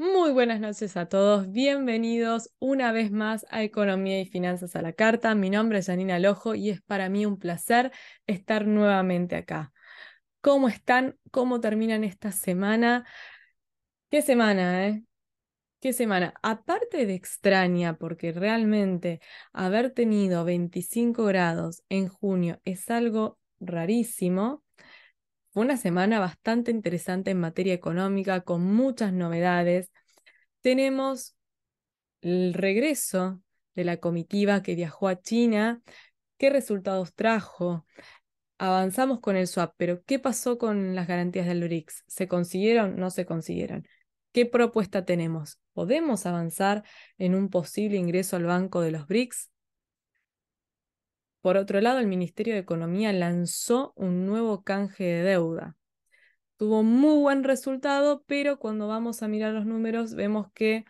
Muy buenas noches a todos, bienvenidos una vez más a Economía y Finanzas a la Carta. Mi nombre es Janina Lojo y es para mí un placer estar nuevamente acá. ¿Cómo están? ¿Cómo terminan esta semana? ¿Qué semana, eh? ¿Qué semana? Aparte de extraña, porque realmente haber tenido 25 grados en junio es algo rarísimo. Una semana bastante interesante en materia económica, con muchas novedades. Tenemos el regreso de la comitiva que viajó a China. ¿Qué resultados trajo? Avanzamos con el swap, pero ¿qué pasó con las garantías del BRICS? ¿Se consiguieron? ¿No se consiguieron? ¿Qué propuesta tenemos? ¿Podemos avanzar en un posible ingreso al Banco de los BRICS? Por otro lado, el Ministerio de Economía lanzó un nuevo canje de deuda. Tuvo muy buen resultado, pero cuando vamos a mirar los números vemos que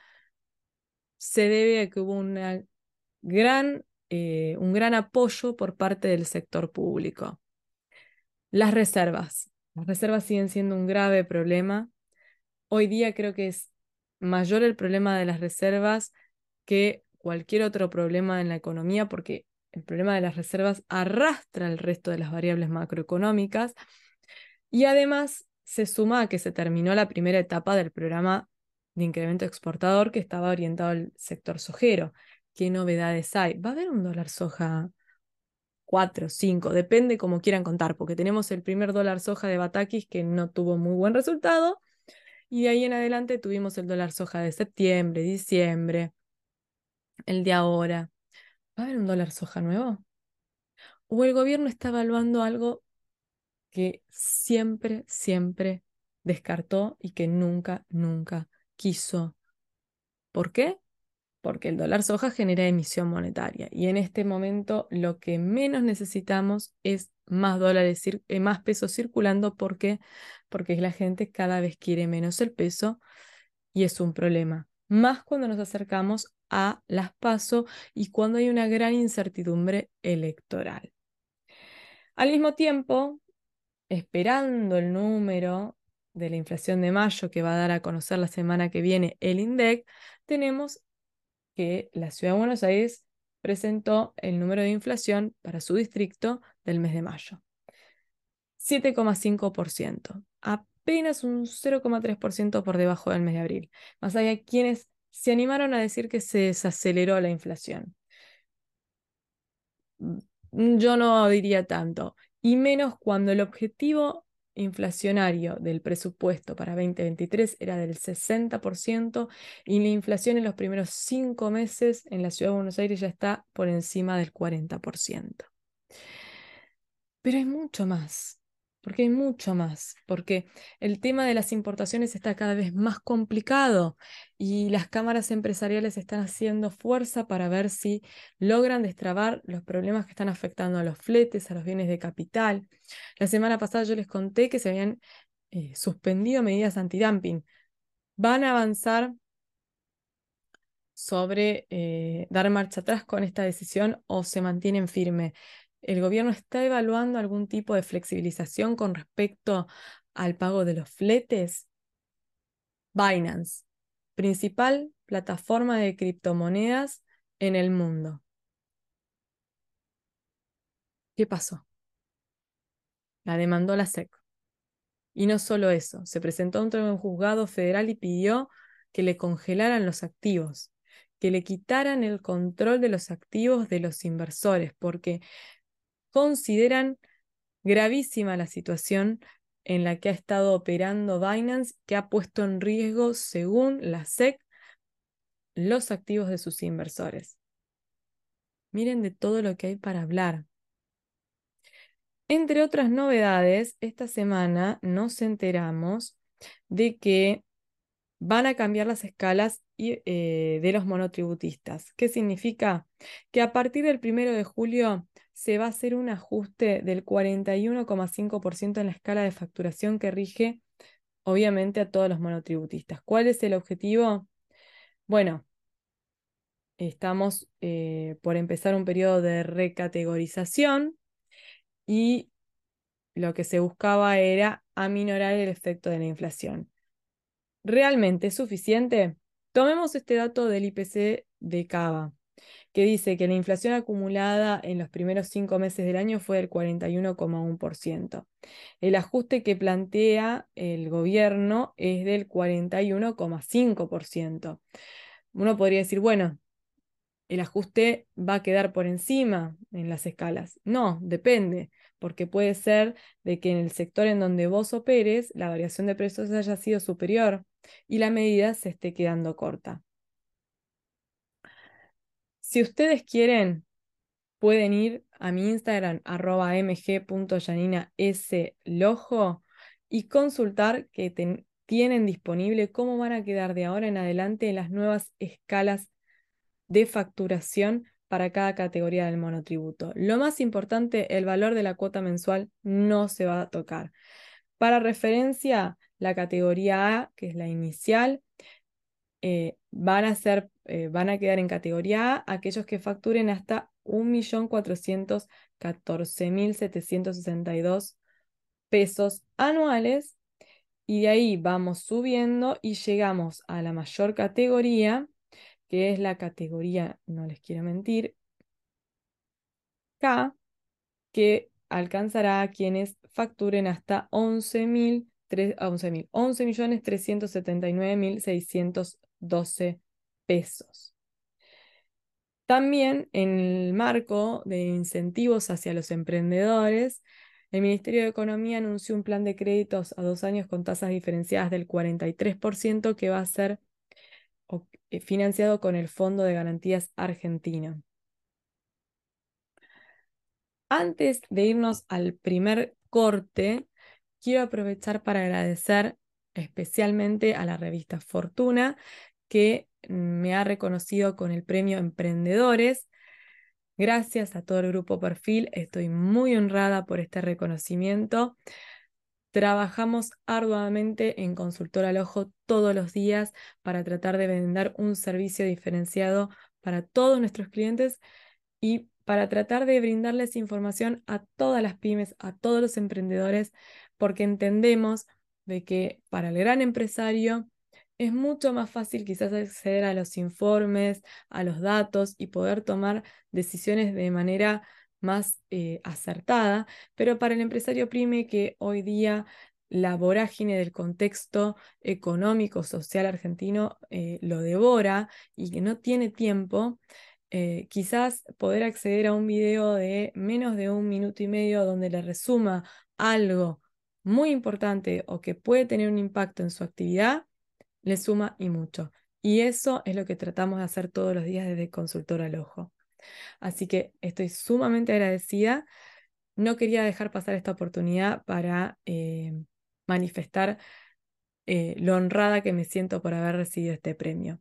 se debe a que hubo una gran, eh, un gran apoyo por parte del sector público. Las reservas. Las reservas siguen siendo un grave problema. Hoy día creo que es mayor el problema de las reservas que cualquier otro problema en la economía porque el problema de las reservas arrastra el resto de las variables macroeconómicas y además se suma a que se terminó la primera etapa del programa de incremento exportador que estaba orientado al sector sojero. ¿Qué novedades hay? ¿Va a haber un dólar soja 4, 5? Depende como quieran contar, porque tenemos el primer dólar soja de Batakis que no tuvo muy buen resultado y de ahí en adelante tuvimos el dólar soja de septiembre, diciembre, el de ahora. ¿Va a haber un dólar soja nuevo? ¿O el gobierno está evaluando algo que siempre, siempre descartó y que nunca, nunca quiso? ¿Por qué? Porque el dólar soja genera emisión monetaria y en este momento lo que menos necesitamos es más dólares, eh, más pesos circulando. ¿Por qué? Porque la gente cada vez quiere menos el peso y es un problema. Más cuando nos acercamos a las PASO y cuando hay una gran incertidumbre electoral. Al mismo tiempo, esperando el número de la inflación de mayo que va a dar a conocer la semana que viene el INDEC, tenemos que la Ciudad de Buenos Aires presentó el número de inflación para su distrito del mes de mayo. 7,5%, apenas un 0,3% por debajo del mes de abril. Más allá quienes se animaron a decir que se desaceleró la inflación. Mm, yo no diría tanto, y menos cuando el objetivo inflacionario del presupuesto para 2023 era del 60% y la inflación en los primeros cinco meses en la ciudad de Buenos Aires ya está por encima del 40%. Pero hay mucho más porque hay mucho más, porque el tema de las importaciones está cada vez más complicado y las cámaras empresariales están haciendo fuerza para ver si logran destrabar los problemas que están afectando a los fletes, a los bienes de capital. La semana pasada yo les conté que se habían eh, suspendido medidas antidumping. Van a avanzar sobre eh, dar marcha atrás con esta decisión o se mantienen firmes el gobierno está evaluando algún tipo de flexibilización con respecto al pago de los fletes? Binance, principal plataforma de criptomonedas en el mundo. ¿Qué pasó? La demandó la SEC. Y no solo eso, se presentó ante un juzgado federal y pidió que le congelaran los activos, que le quitaran el control de los activos de los inversores, porque consideran gravísima la situación en la que ha estado operando Binance, que ha puesto en riesgo, según la SEC, los activos de sus inversores. Miren de todo lo que hay para hablar. Entre otras novedades, esta semana nos enteramos de que van a cambiar las escalas eh, de los monotributistas. ¿Qué significa? Que a partir del primero de julio se va a hacer un ajuste del 41,5% en la escala de facturación que rige, obviamente, a todos los monotributistas. ¿Cuál es el objetivo? Bueno, estamos eh, por empezar un periodo de recategorización y lo que se buscaba era aminorar el efecto de la inflación. ¿Realmente es suficiente? Tomemos este dato del IPC de Cava, que dice que la inflación acumulada en los primeros cinco meses del año fue del 41,1%. El ajuste que plantea el gobierno es del 41,5%. Uno podría decir, bueno, el ajuste va a quedar por encima en las escalas. No, depende, porque puede ser de que en el sector en donde vos operes la variación de precios haya sido superior y la medida se esté quedando corta. Si ustedes quieren, pueden ir a mi Instagram, arroba mg.yaninaslojo y consultar que tienen disponible cómo van a quedar de ahora en adelante las nuevas escalas de facturación para cada categoría del monotributo. Lo más importante, el valor de la cuota mensual no se va a tocar. Para referencia, la categoría A, que es la inicial, eh, van, a ser, eh, van a quedar en categoría A aquellos que facturen hasta 1.414.762 pesos anuales. Y de ahí vamos subiendo y llegamos a la mayor categoría, que es la categoría, no les quiero mentir, K, que alcanzará a quienes facturen hasta 11.000 11.000, 11.379.612 pesos. También en el marco de incentivos hacia los emprendedores, el Ministerio de Economía anunció un plan de créditos a dos años con tasas diferenciadas del 43% que va a ser eh, financiado con el Fondo de Garantías Argentino. Antes de irnos al primer corte, quiero aprovechar para agradecer especialmente a la revista Fortuna, que me ha reconocido con el premio Emprendedores. Gracias a todo el grupo Perfil, estoy muy honrada por este reconocimiento. Trabajamos arduamente en Consultor al Ojo todos los días para tratar de vender un servicio diferenciado para todos nuestros clientes y para tratar de brindarles información a todas las pymes, a todos los emprendedores, porque entendemos de que para el gran empresario es mucho más fácil quizás acceder a los informes, a los datos y poder tomar decisiones de manera más eh, acertada, pero para el empresario prime que hoy día la vorágine del contexto económico, social argentino eh, lo devora y que no tiene tiempo, eh, quizás poder acceder a un video de menos de un minuto y medio donde le resuma algo muy importante o que puede tener un impacto en su actividad, le suma y mucho. Y eso es lo que tratamos de hacer todos los días desde Consultor al Ojo. Así que estoy sumamente agradecida. No quería dejar pasar esta oportunidad para eh, manifestar eh, lo honrada que me siento por haber recibido este premio.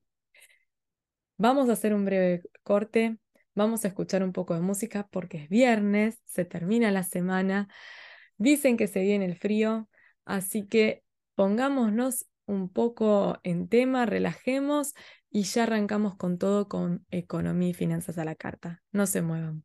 Vamos a hacer un breve corte, vamos a escuchar un poco de música porque es viernes, se termina la semana, dicen que se viene el frío, así que pongámonos un poco en tema, relajemos y ya arrancamos con todo con economía y finanzas a la carta. No se muevan.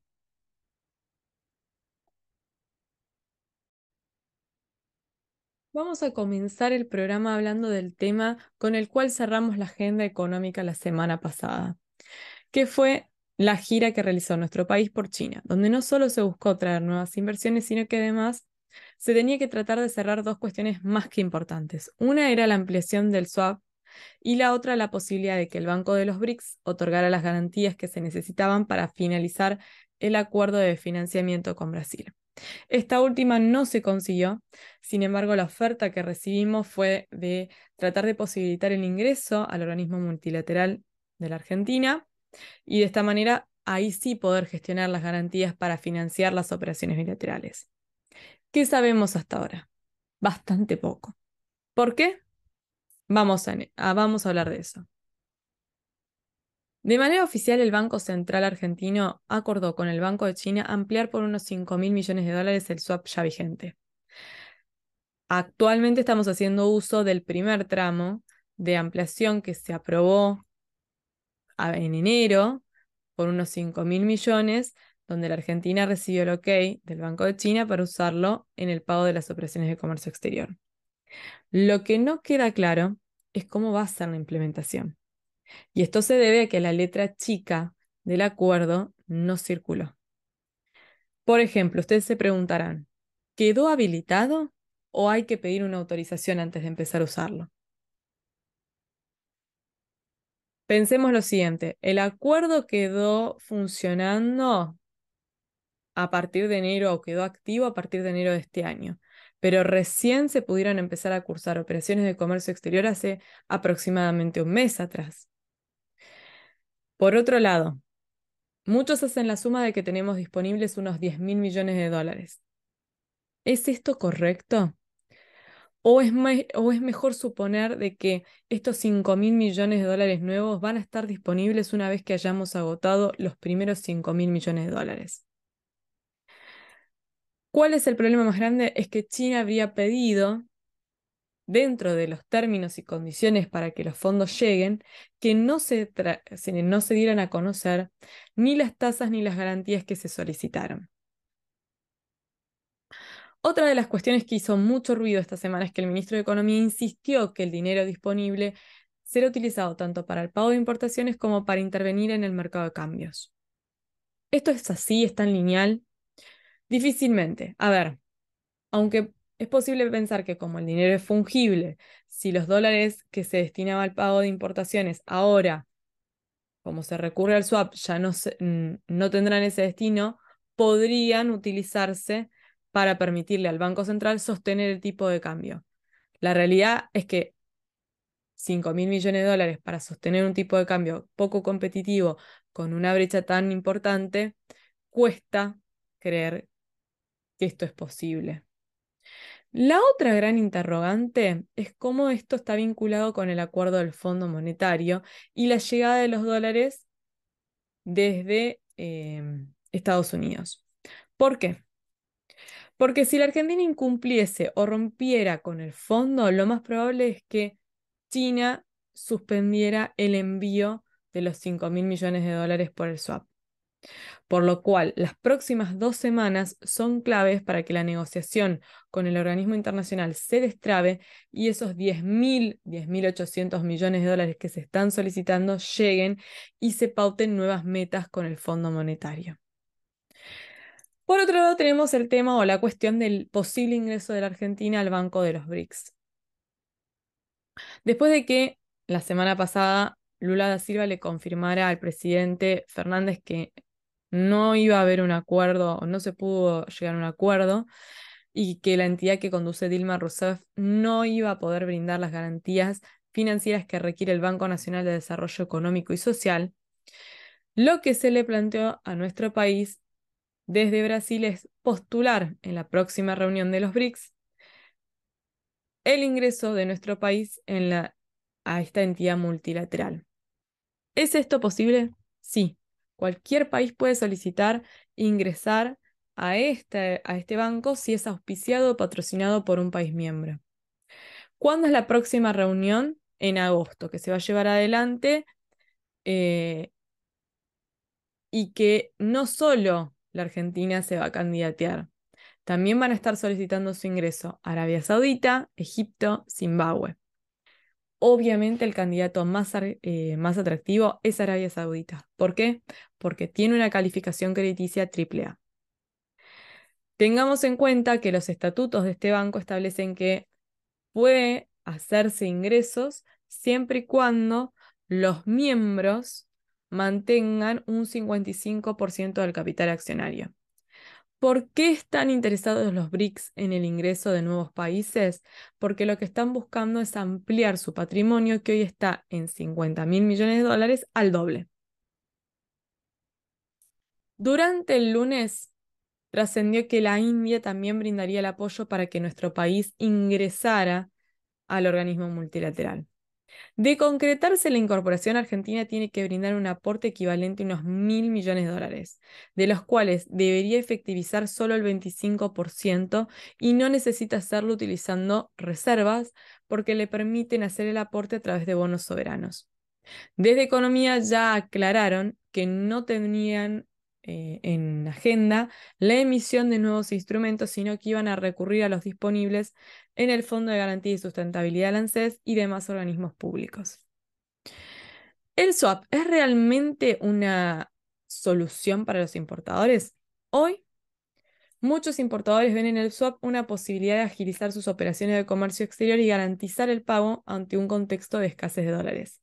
Vamos a comenzar el programa hablando del tema con el cual cerramos la agenda económica la semana pasada, que fue la gira que realizó nuestro país por China, donde no solo se buscó traer nuevas inversiones, sino que además se tenía que tratar de cerrar dos cuestiones más que importantes. Una era la ampliación del swap y la otra la posibilidad de que el Banco de los BRICS otorgara las garantías que se necesitaban para finalizar el acuerdo de financiamiento con Brasil. Esta última no se consiguió, sin embargo la oferta que recibimos fue de tratar de posibilitar el ingreso al organismo multilateral de la Argentina y de esta manera ahí sí poder gestionar las garantías para financiar las operaciones bilaterales. ¿Qué sabemos hasta ahora? Bastante poco. ¿Por qué? Vamos a, vamos a hablar de eso. De manera oficial, el Banco Central Argentino acordó con el Banco de China ampliar por unos 5 mil millones de dólares el swap ya vigente. Actualmente estamos haciendo uso del primer tramo de ampliación que se aprobó en enero por unos 5 mil millones donde la Argentina recibió el ok del Banco de China para usarlo en el pago de las operaciones de comercio exterior. Lo que no queda claro es cómo va a ser la implementación. Y esto se debe a que la letra chica del acuerdo no circuló. Por ejemplo, ustedes se preguntarán, ¿quedó habilitado o hay que pedir una autorización antes de empezar a usarlo? Pensemos lo siguiente, el acuerdo quedó funcionando a partir de enero o quedó activo a partir de enero de este año, pero recién se pudieron empezar a cursar operaciones de comercio exterior hace aproximadamente un mes atrás. Por otro lado, muchos hacen la suma de que tenemos disponibles unos 10 mil millones de dólares. ¿Es esto correcto? ¿O es, ¿O es, mejor suponer de que estos 5 mil millones de dólares nuevos van a estar disponibles una vez que hayamos agotado los primeros 5 mil millones de dólares? ¿Cuál es el problema más grande? Es que China habría pedido, dentro de los términos y condiciones para que los fondos lleguen, que no se, no se dieran a conocer ni las tasas ni las garantías que se solicitaron. Otra de las cuestiones que hizo mucho ruido esta semana es que el ministro de Economía insistió que el dinero disponible será utilizado tanto para el pago de importaciones como para intervenir en el mercado de cambios. ¿Esto es así? ¿Es tan lineal? Difícilmente. A ver, aunque es posible pensar que como el dinero es fungible, si los dólares que se destinaban al pago de importaciones ahora, como se recurre al swap, ya no, no tendrán ese destino, podrían utilizarse para permitirle al Banco Central sostener el tipo de cambio. La realidad es que 5 mil millones de dólares para sostener un tipo de cambio poco competitivo con una brecha tan importante, cuesta creer que esto es posible. La otra gran interrogante es cómo esto está vinculado con el acuerdo del Fondo Monetario y la llegada de los dólares desde em, Estados Unidos. ¿Por qué? Porque si la Argentina incumpliese o rompiera con el fondo, lo más probable es que China suspendiera el envío de los 5 mil millones de dólares por el swap por lo cual las próximas dos semanas son claves para que la negociación con el organismo internacional se destrabe y esos 10.000, 10.800 millones de dólares que se están solicitando lleguen y se pauten nuevas metas con el Fondo Monetario. Por otro lado, tenemos el tema o la cuestión del posible ingreso de la Argentina al Banco de los BRICS. Después de que la semana pasada Lula da Silva le confirmara al presidente Fernández que no iba a haber un acuerdo, no se pudo llegar a un acuerdo, y que la entidad que conduce Dilma Rousseff no iba a poder brindar las garantías financieras que requiere el Banco Nacional de Desarrollo Económico y Social, lo que se le planteó a nuestro país desde Brasil es postular en la próxima reunión de los BRICS el ingreso de nuestro país a esta entidad multilateral. ¿Es esto posible? Sí, Cualquier país puede solicitar ingresar a este, a este banco si es auspiciado o patrocinado por un país miembro. ¿Cuándo es la próxima reunión? En agosto, que se va a llevar adelante eh, y que no solo la Argentina se va a candidatear, también van a estar solicitando su ingreso Arabia Saudita, Egipto, Zimbabue. Obviamente el candidato más, eh, más atractivo es Arabia Saudita. ¿Por qué? Porque tiene una calificación crediticia AAA. Tengamos en cuenta que los estatutos de este banco establecen que puede hacerse ingresos siempre y cuando los miembros mantengan un 55% del capital accionario. ¿Por qué están interesados los BRICS en el ingreso de nuevos países? Porque lo que están buscando es ampliar su patrimonio, que hoy está en 50 mil millones de dólares, al doble. Durante el lunes trascendió que la India también brindaría el apoyo para que nuestro país ingresara al organismo multilateral. De concretarse la incorporación, Argentina tiene que brindar un aporte equivalente a unos mil millones de dólares, de los cuales debería efectivizar solo el 25% y no necesita hacerlo utilizando reservas porque le permiten hacer el aporte a través de bonos soberanos. Desde Economía ya aclararon que no tenían eh, en agenda la emisión de nuevos instrumentos, sino que iban a recurrir a los disponibles en el Fondo de Garantía y Sustentabilidad del ANSES y demás organismos públicos. ¿El swap es realmente una solución para los importadores? Hoy, muchos importadores ven en el swap una posibilidad de agilizar sus operaciones de comercio exterior y garantizar el pago ante un contexto de escasez de dólares.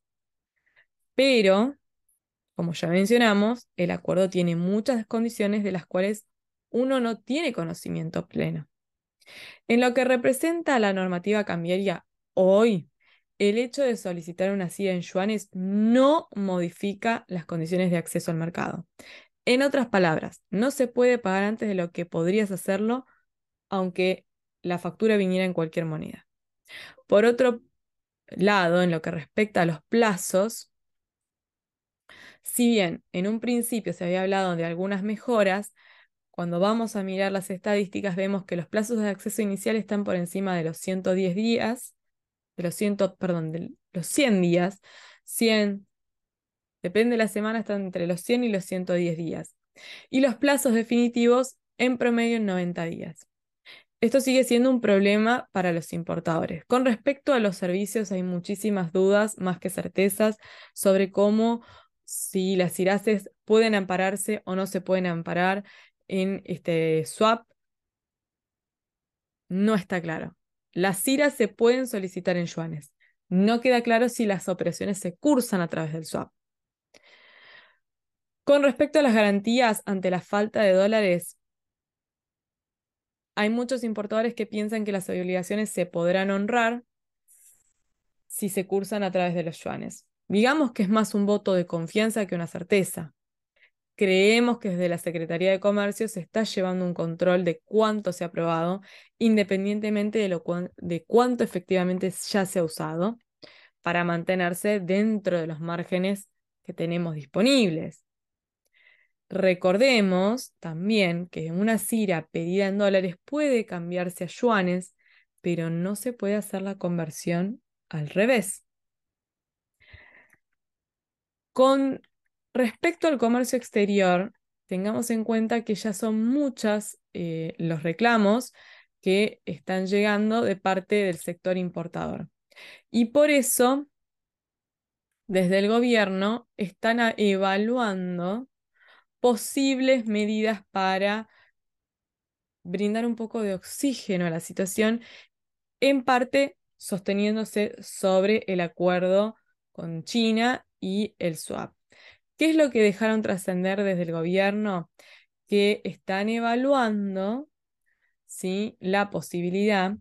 Pero, como ya mencionamos, el acuerdo tiene muchas condiciones de las cuales uno no tiene conocimiento pleno. En lo que representa la normativa cambiaria hoy, el hecho de solicitar una CIDA en yuanes no modifica las condiciones de acceso al mercado. En otras palabras, no se puede pagar antes de lo que podrías hacerlo, aunque la factura viniera en cualquier moneda. Por otro lado, en lo que respecta a los plazos, si bien en un principio se había hablado de algunas mejoras, cuando vamos a mirar las estadísticas vemos que los plazos de acceso inicial están por encima de los 110 días de los 100, perdón, de los 100 días, 100, depende de la semana, están entre los 100 y los 110 días. Y los plazos definitivos en promedio en 90 días. Esto sigue siendo un problema para los importadores. Con respecto a los servicios, hay muchísimas dudas, más que certezas, sobre cómo si las IRACES pueden ampararse o no se pueden amparar en este swap. No está claro. Las CIRAs se pueden solicitar en yuanes. No queda claro si las operaciones se cursan a través del swap. Con respecto a las garantías ante la falta de dólares, hay muchos importadores que piensan que las obligaciones se podrán honrar si se cursan a través de los yuanes. Digamos que es más un voto de confianza que una certeza. Creemos que desde la Secretaría de Comercio se está llevando un control de cuánto se ha aprobado, independientemente de, lo de cuánto efectivamente ya se ha usado, para mantenerse dentro de los márgenes que tenemos disponibles. Recordemos también que una CIRA pedida en dólares puede cambiarse a yuanes, pero no se puede hacer la conversión al revés. Con Respecto al comercio exterior, tengamos en cuenta que ya son muchas eh, los reclamos que están llegando de parte del sector importador. Y por eso, desde el gobierno, están evaluando posibles medidas para brindar un poco de oxígeno a la situación, en parte sosteniéndose sobre el acuerdo con China y el swap. ¿Qué es lo que dejaron trascender desde el gobierno? Que están evaluando ¿sí? la posibilidad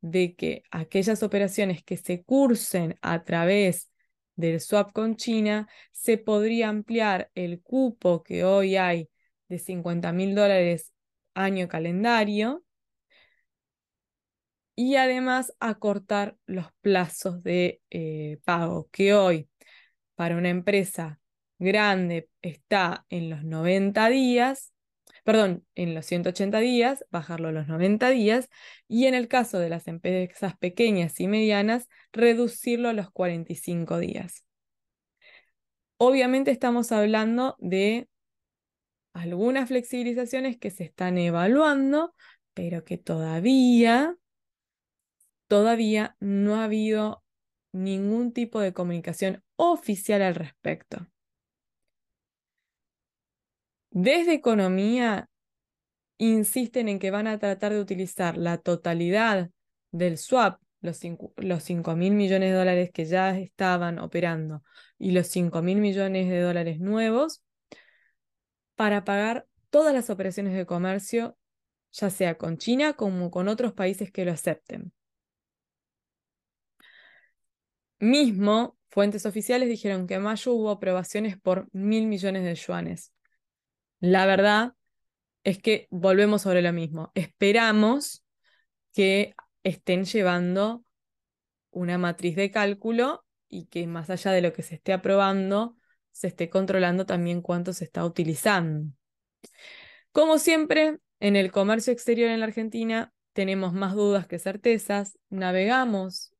de que aquellas operaciones que se cursen a través del swap con China, se podría ampliar el cupo que hoy hay de 50 mil dólares año calendario y además acortar los plazos de eh, pago que hoy para una empresa grande está en los 90 días, perdón, en los 180 días, bajarlo a los 90 días, y en el caso de las empresas pequeñas y medianas, reducirlo a los 45 días. Obviamente estamos hablando de algunas flexibilizaciones que se están evaluando, pero que todavía, todavía no ha habido ningún tipo de comunicación oficial al respecto. Desde economía insisten en que van a tratar de utilizar la totalidad del swap, los 5 mil millones de dólares que ya estaban operando y los 5 mil millones de dólares nuevos, para pagar todas las operaciones de comercio, ya sea con China como con otros países que lo acepten. Mismo, fuentes oficiales dijeron que en mayo hubo aprobaciones por mil millones de yuanes. La verdad es que volvemos sobre lo mismo. Esperamos que estén llevando una matriz de cálculo y que más allá de lo que se esté aprobando, se esté controlando también cuánto se está utilizando. Como siempre, en el comercio exterior en la Argentina tenemos más dudas que certezas, navegamos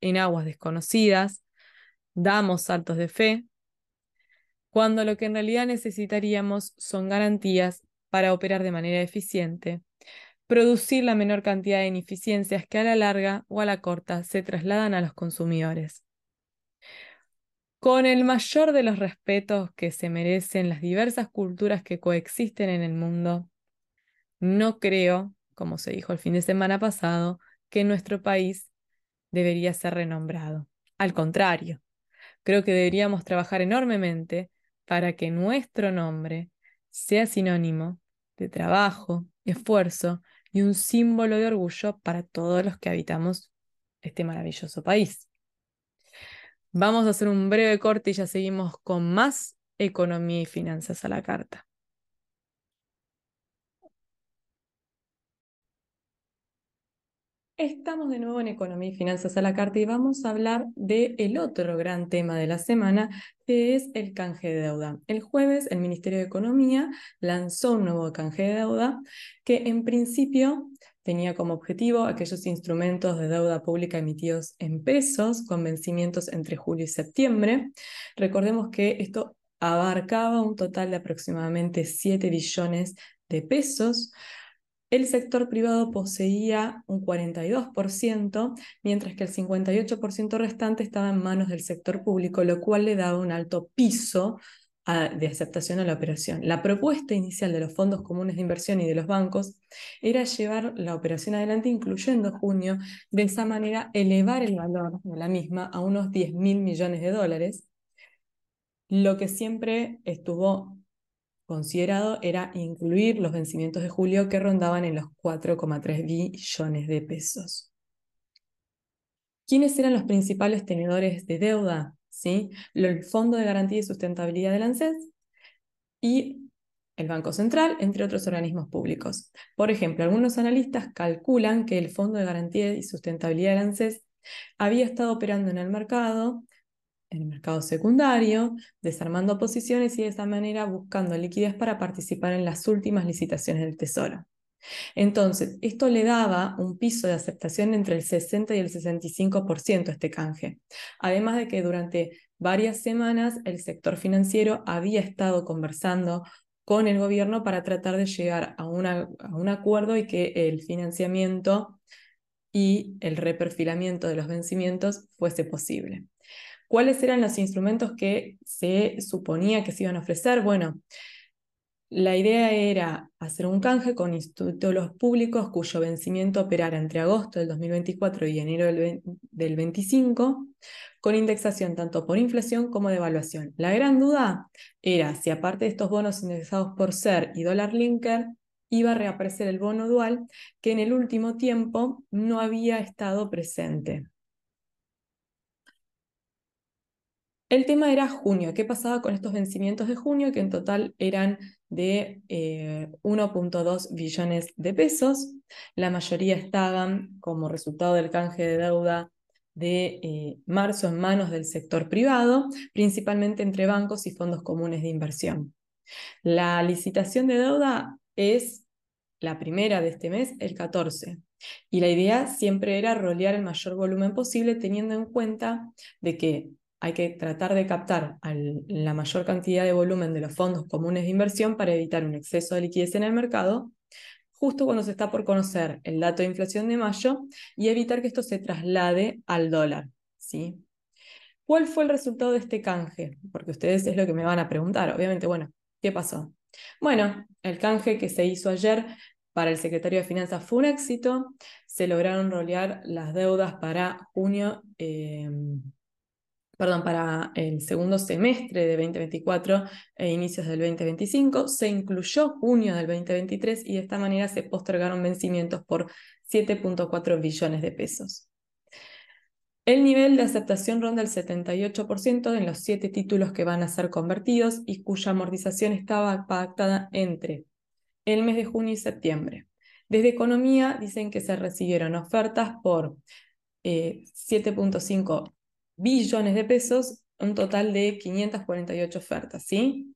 en aguas desconocidas, damos saltos de fe, cuando lo que en realidad necesitaríamos son garantías para operar de manera eficiente, producir la menor cantidad de ineficiencias que a la larga o a la corta se trasladan a los consumidores. Con el mayor de los respetos que se merecen las diversas culturas que coexisten en el mundo, no creo, como se dijo el fin de semana pasado, que nuestro país debería ser renombrado. Al contrario, creo que deberíamos trabajar enormemente para que nuestro nombre sea sinónimo de trabajo, esfuerzo y un símbolo de orgullo para todos los que habitamos este maravilloso país. Vamos a hacer un breve corte y ya seguimos con más economía y finanzas a la carta. Estamos de nuevo en Economía y Finanzas a la Carta y vamos a hablar del el otro gran tema de la semana, que es el canje de deuda. El jueves el Ministerio de Economía lanzó un nuevo canje de deuda que en principio tenía como objetivo aquellos instrumentos de deuda pública emitidos en pesos con vencimientos entre julio y septiembre. Recordemos que esto abarcaba un total de aproximadamente 7 billones de pesos el sector privado poseía un 42%, mientras que el 58% restante estaba en manos del sector público, lo cual le daba un alto piso de aceptación a la operación. La propuesta inicial de los fondos comunes de inversión y de los bancos era llevar la operación adelante incluyendo junio, de esa manera elevar el valor de la misma a unos 10 mil millones de dólares, lo que siempre estuvo considerado era incluir los vencimientos de julio que rondaban en los 4,3 billones de pesos. ¿Quiénes eran los principales tenedores de deuda? ¿Sí? El Fondo de Garantía y Sustentabilidad del ANSES y el Banco Central, entre otros organismos públicos. Por ejemplo, algunos analistas calculan que el Fondo de Garantía y Sustentabilidad del ANSES había estado operando en el mercado el mercado secundario, desarmando posiciones y de esa manera buscando liquidez para participar en las últimas licitaciones del Tesoro. Entonces, esto le daba un piso de aceptación entre el 60 y el 65% a este canje. Además de que durante varias semanas el sector financiero había estado conversando con el gobierno para tratar de llegar a, a un acuerdo y que el financiamiento y el reperfilamiento de los vencimientos fuese posible. ¿Cuáles eran los instrumentos que se suponía que se iban a ofrecer? Bueno, la idea era hacer un canje con institutos públicos cuyo vencimiento operara entre agosto del 2024 y enero del, 2025, con indexación tanto por inflación como de evaluación. La gran duda era si aparte de estos bonos indexados por SER y dólar linker, iba a reaparecer el bono dual que en el último tiempo no había estado presente. El tema era junio. ¿Qué pasaba con estos vencimientos de junio? Que en total eran de 1.2 eh, billones de pesos. La mayoría estaban como resultado del canje de deuda de eh, marzo en manos del sector privado, principalmente entre bancos y fondos comunes de inversión. La licitación de deuda es la primera de este mes, el 14. Y la idea siempre era rolear el mayor volumen posible, teniendo en cuenta de que hay que tratar de captar la mayor cantidad de volumen de los fondos comunes de inversión para evitar un exceso de liquidez en el mercado, justo cuando se está por conocer el dato de inflación de mayo y evitar que esto se traslade al dólar. ¿sí? ¿Cuál fue el resultado de este canje? Porque ustedes es lo que me van a preguntar. Obviamente, bueno, ¿qué pasó? Bueno, el canje que se hizo ayer para el secretario de Finanzas fue un éxito. Se lograron rolear las deudas para junio. Eh, perdón, para el segundo semestre de 2024 e inicios del 2025. Se incluyó junio del 2023 y de esta manera se postergaron vencimientos por 7.4 billones de pesos. El nivel de aceptación ronda el 78% en los siete títulos que van a ser convertidos y cuya amortización estaba pactada entre el mes de junio y septiembre. Desde Economía dicen que se recibieron ofertas por 7.5 eh, billones de pesos, un total de 548 ofertas, ¿sí?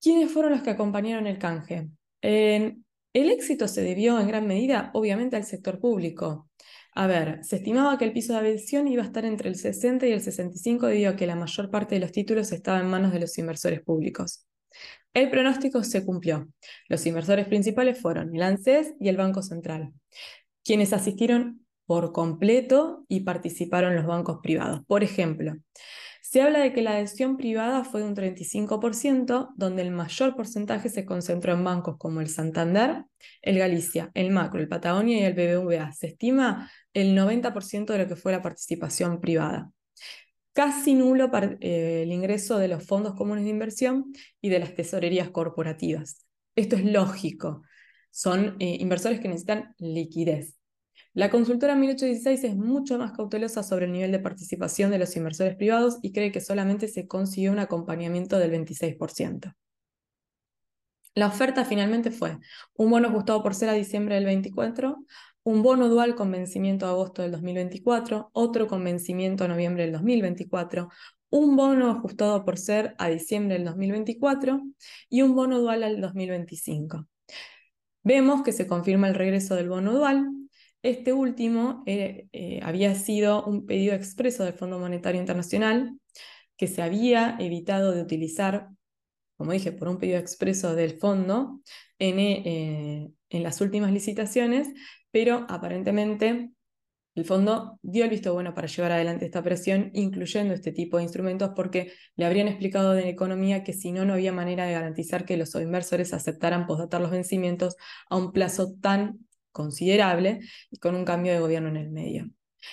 ¿Quiénes fueron los que acompañaron el canje? el éxito se debió en gran medida, obviamente, al sector público. A ver, se estimaba que el piso de adhesión iba a estar entre el 60 y el 65 debido a que la mayor parte de los títulos estaba en manos de los inversores públicos. El pronóstico se cumplió. Los inversores principales fueron el ANSES y el Banco Central, quienes asistieron por completo y participaron los bancos privados. Por ejemplo, se habla de que la adhesión privada fue de un 35%, donde el mayor porcentaje se concentró en bancos como el Santander, el Galicia, el Macro, el Patagonia y el BBVA. Se estima el 90% de lo que fue la participación privada. Casi nulo eh, el ingreso de los fondos comunes de inversión y de las tesorerías corporativas. Esto es lógico. Son eh, inversores que necesitan liquidez. La consultora 1816 es mucho más cautelosa sobre el nivel de participación de los inversores privados y cree que solamente se consiguió un acompañamiento del 26%. La oferta finalmente fue un bono ajustado por ser a diciembre del 24, un bono dual con vencimiento a agosto del 2024, otro con vencimiento a noviembre del 2024, un bono ajustado por ser a diciembre del 2024 y un bono dual al 2025. Vemos que se confirma el regreso del bono dual, este último eh, eh, había sido un pedido expreso del Fondo Monetario Internacional que se había evitado de utilizar, como dije, por un pedido expreso del fondo en, eh, en las últimas licitaciones, pero aparentemente el fondo dio el visto bueno para llevar adelante esta operación, incluyendo este tipo de instrumentos, porque le habrían explicado de economía que si no, no había manera de garantizar que los inversores aceptaran postdatar los vencimientos a un plazo tan considerable y con un cambio de gobierno en el medio.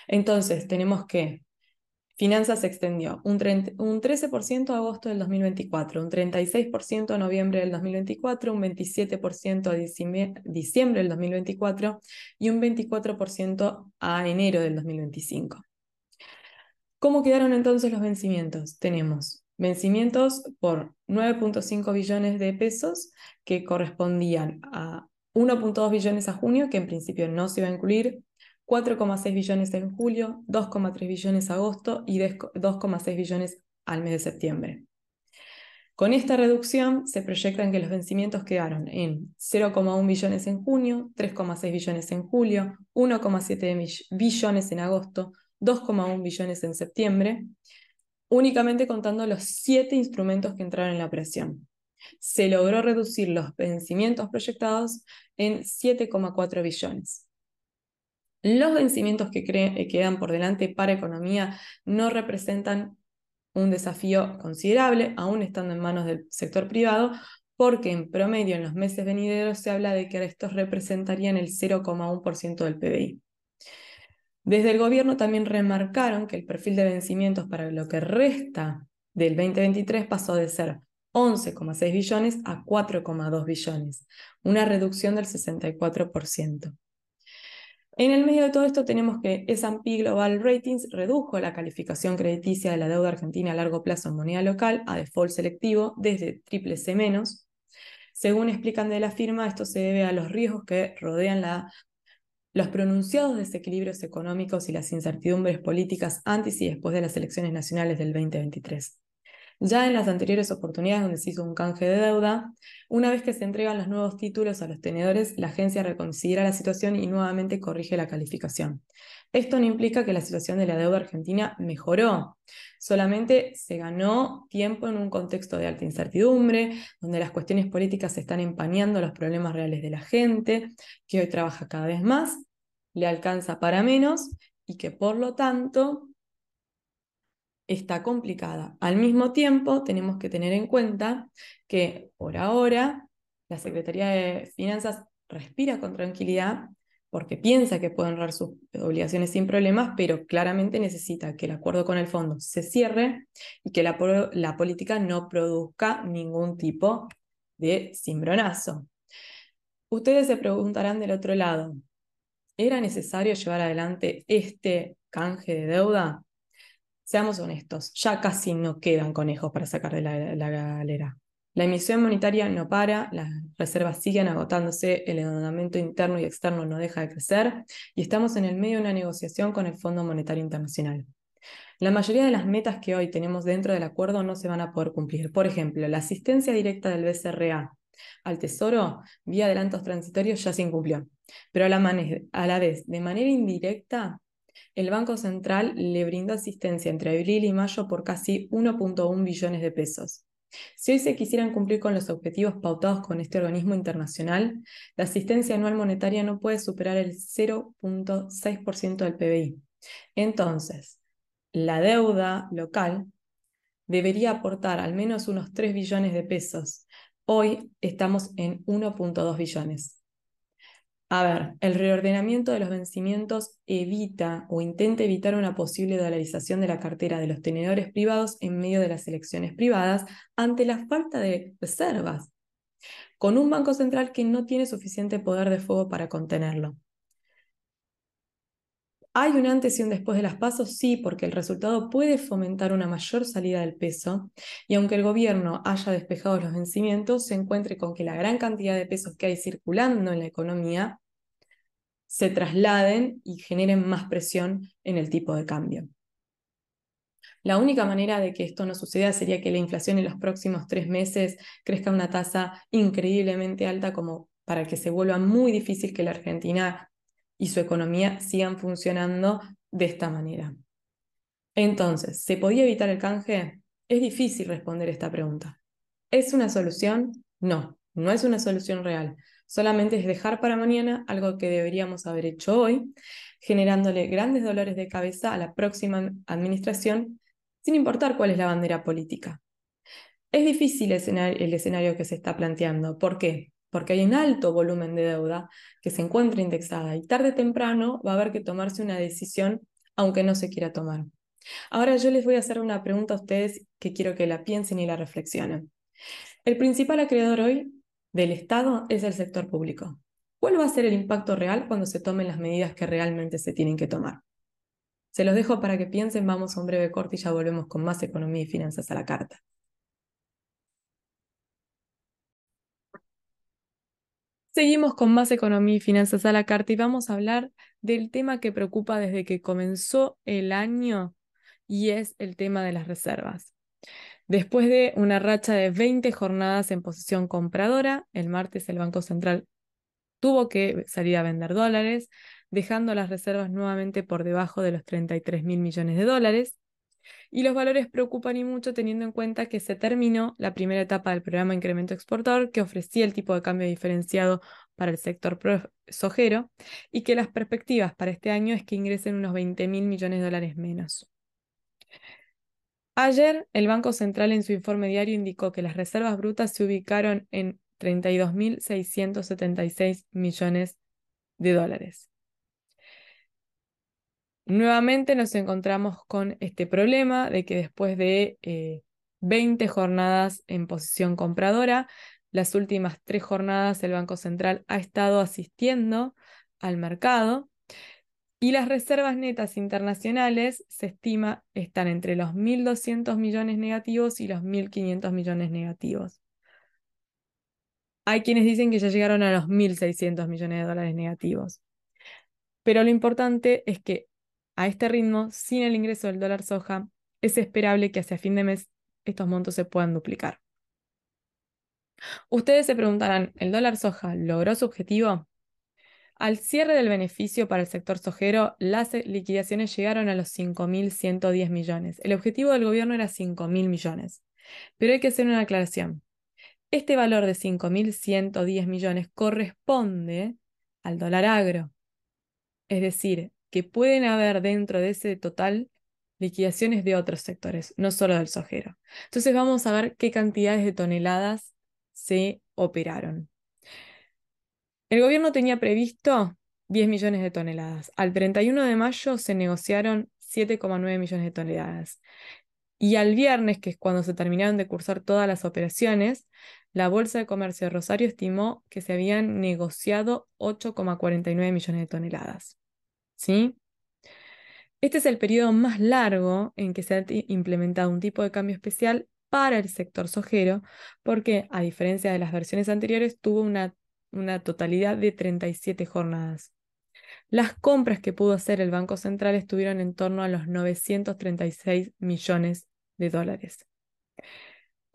Entonces, tenemos que Finanzas se extendió un, 13% a agosto del 2024, un 36% a noviembre del 2024, un 27% a diciembre del 2024 y un 24% a enero del 2025. ¿Cómo quedaron entonces los vencimientos? Tenemos vencimientos por 9.5 billones de pesos que correspondían a 1.2 billones a junio, que en principio no se iba a incluir, 4,6 billones en julio, 2,3 billones a agosto y 2,6 billones al mes de septiembre. Con esta reducción se proyectan que los vencimientos quedaron en 0,1 billones en junio, 3,6 billones en julio, 1,7 billones en agosto, 2,1 billones en septiembre, únicamente contando los siete instrumentos que entraron en la operación se logró reducir los vencimientos proyectados en 7,4 billones. Los vencimientos que quedan por delante para economía no representan un desafío considerable, aún estando en manos del sector privado, porque en promedio en los meses venideros se habla de que estos representarían el 0,1% del PBI. Desde el gobierno también remarcaron que el perfil de vencimientos para lo que resta del 2023 pasó de ser 11,6 billones a 4,2 billones, una reducción del 64%. En el medio de todo esto tenemos que S&P Global Ratings redujo la calificación crediticia de la deuda argentina a largo plazo en moneda local a default selectivo desde triple C-. Según explican de la firma, esto se debe a los riesgos que rodean los pronunciados desequilibrios económicos y las incertidumbres políticas antes y después de las elecciones nacionales del 2023. Ya en las anteriores oportunidades donde se hizo un canje de deuda, una vez que se entregan los nuevos títulos a los tenedores, la agencia reconsidera la situación y nuevamente corrige la calificación. Esto no implica que la situación de la deuda argentina mejoró, solamente se ganó tiempo en un contexto de alta incertidumbre, donde las cuestiones políticas están empañando los problemas reales de la gente, que hoy trabaja cada vez más, le alcanza para menos y que por lo tanto está complicada. Al mismo tiempo, tenemos que tener en cuenta que por ahora la Secretaría de Finanzas respira con tranquilidad porque piensa que puede honrar sus obligaciones sin problemas, pero claramente necesita que el acuerdo con el fondo se cierre y que la, política no produzca ningún tipo de cimbronazo. Ustedes se preguntarán del otro lado, ¿era necesario llevar adelante este canje de deuda? Seamos honestos, ya casi no quedan conejos para sacar de la, galera. La emisión monetaria no para, las reservas siguen agotándose, el endeudamiento interno y externo no deja de crecer y estamos en el medio de una negociación con el Fondo Monetario Internacional. La mayoría de las metas que hoy tenemos dentro del acuerdo no se van a poder cumplir. Por ejemplo, la asistencia directa del BCRA al Tesoro vía adelantos transitorios ya se incumplió, pero a la vez, de manera indirecta, el Banco Central le brindó asistencia entre abril y mayo por casi 1.1 billones de pesos. Si hoy se quisieran cumplir con los objetivos pautados con este organismo internacional, la asistencia anual monetaria no puede superar el 0.6% del PBI. Entonces, la deuda local debería aportar al menos unos 3 billones de pesos. Hoy estamos en 1.2 billones. A ver, el reordenamiento de los vencimientos evita o intenta evitar una posible dolarización de la cartera de los tenedores privados en medio de las elecciones privadas ante la falta de reservas, con un Banco Central que no tiene suficiente poder de fuego para contenerlo. ¿Hay un antes y un después de las pasos? Sí, porque el resultado puede fomentar una mayor salida del peso y aunque el gobierno haya despejado los vencimientos, se encuentre con que la gran cantidad de pesos que hay circulando en la economía se trasladen y generen más presión en el tipo de cambio. La única manera de que esto no suceda sería que la inflación en los próximos tres meses crezca a una tasa increíblemente alta como para que se vuelva muy difícil que la Argentina y su economía sigan funcionando de esta manera. Entonces, ¿se podía evitar el canje? Es difícil responder esta pregunta. ¿Es una solución? No, no es una solución real. Solamente es dejar para mañana algo que deberíamos haber hecho hoy, generándole grandes dolores de cabeza a la próxima administración, sin importar cuál es la bandera política. Es difícil el escenario que se está planteando. ¿Por qué? Porque hay un alto volumen de deuda que se encuentra indexada y tarde o temprano va a haber que tomarse una decisión aunque no se quiera tomar. Ahora yo les voy a hacer una pregunta a ustedes que quiero que la piensen y la reflexionen. El principal acreedor hoy del Estado es el sector público. ¿Cuál va a ser el impacto real cuando se tomen las medidas que realmente se tienen que tomar? Se los dejo para que piensen, vamos a un breve corte y ya volvemos con más economía y finanzas a la carta. Seguimos con más economía y finanzas a la carta y vamos a hablar del tema que preocupa desde que comenzó el año y es el tema de las reservas. Después de una racha de 20 jornadas en posición compradora, el martes el Banco Central tuvo que salir a vender dólares, dejando las reservas nuevamente por debajo de los 33 mil millones de dólares. Y los valores preocupan y mucho teniendo en cuenta que se terminó la primera etapa del programa Incremento Exportador que ofrecía el tipo de cambio diferenciado para el sector sojero y que las perspectivas para este año es que ingresen unos 20 mil millones de dólares menos. Ayer, el Banco Central en su informe diario indicó que las reservas brutas se ubicaron en 32.676 millones de dólares. Nuevamente nos encontramos con este problema de que después de 20 eh, jornadas en posición compradora, las últimas tres jornadas el Banco Central ha estado asistiendo al mercado y las reservas netas internacionales se estima están entre los 1.200 millones negativos y los 1.500 millones negativos. Hay quienes dicen que ya llegaron a los 1.600 millones de dólares negativos. Pero lo importante es que a este ritmo, sin el ingreso del dólar soja, es esperable que hacia fin de mes estos montos se puedan duplicar. Ustedes se preguntarán, ¿el dólar soja logró su objetivo? Al cierre del beneficio para el sector sojero, las liquidaciones llegaron a los 5.110 millones. El objetivo del gobierno era 5.000 millones. Pero hay que hacer una aclaración. Este valor de 5.110 millones corresponde al dólar agro. Es decir, que pueden haber dentro de ese total liquidaciones de otros sectores, no solo del sojero. Entonces vamos a ver qué cantidades de toneladas se operaron. El gobierno tenía previsto 10 millones de toneladas. Al 31 de mayo se negociaron 7,9 millones de toneladas. Y al viernes, que es cuando se terminaron de cursar todas las operaciones, la Bolsa de Comercio de Rosario estimó que se habían negociado 8,49 millones de toneladas. ¿Sí? Este es el periodo más largo en que se ha implementado un tipo de cambio especial para el sector sojero, porque a diferencia de las versiones anteriores, tuvo una, una totalidad de 37 jornadas. Las compras que pudo hacer el Banco Central estuvieron en torno a los 936 millones de dólares.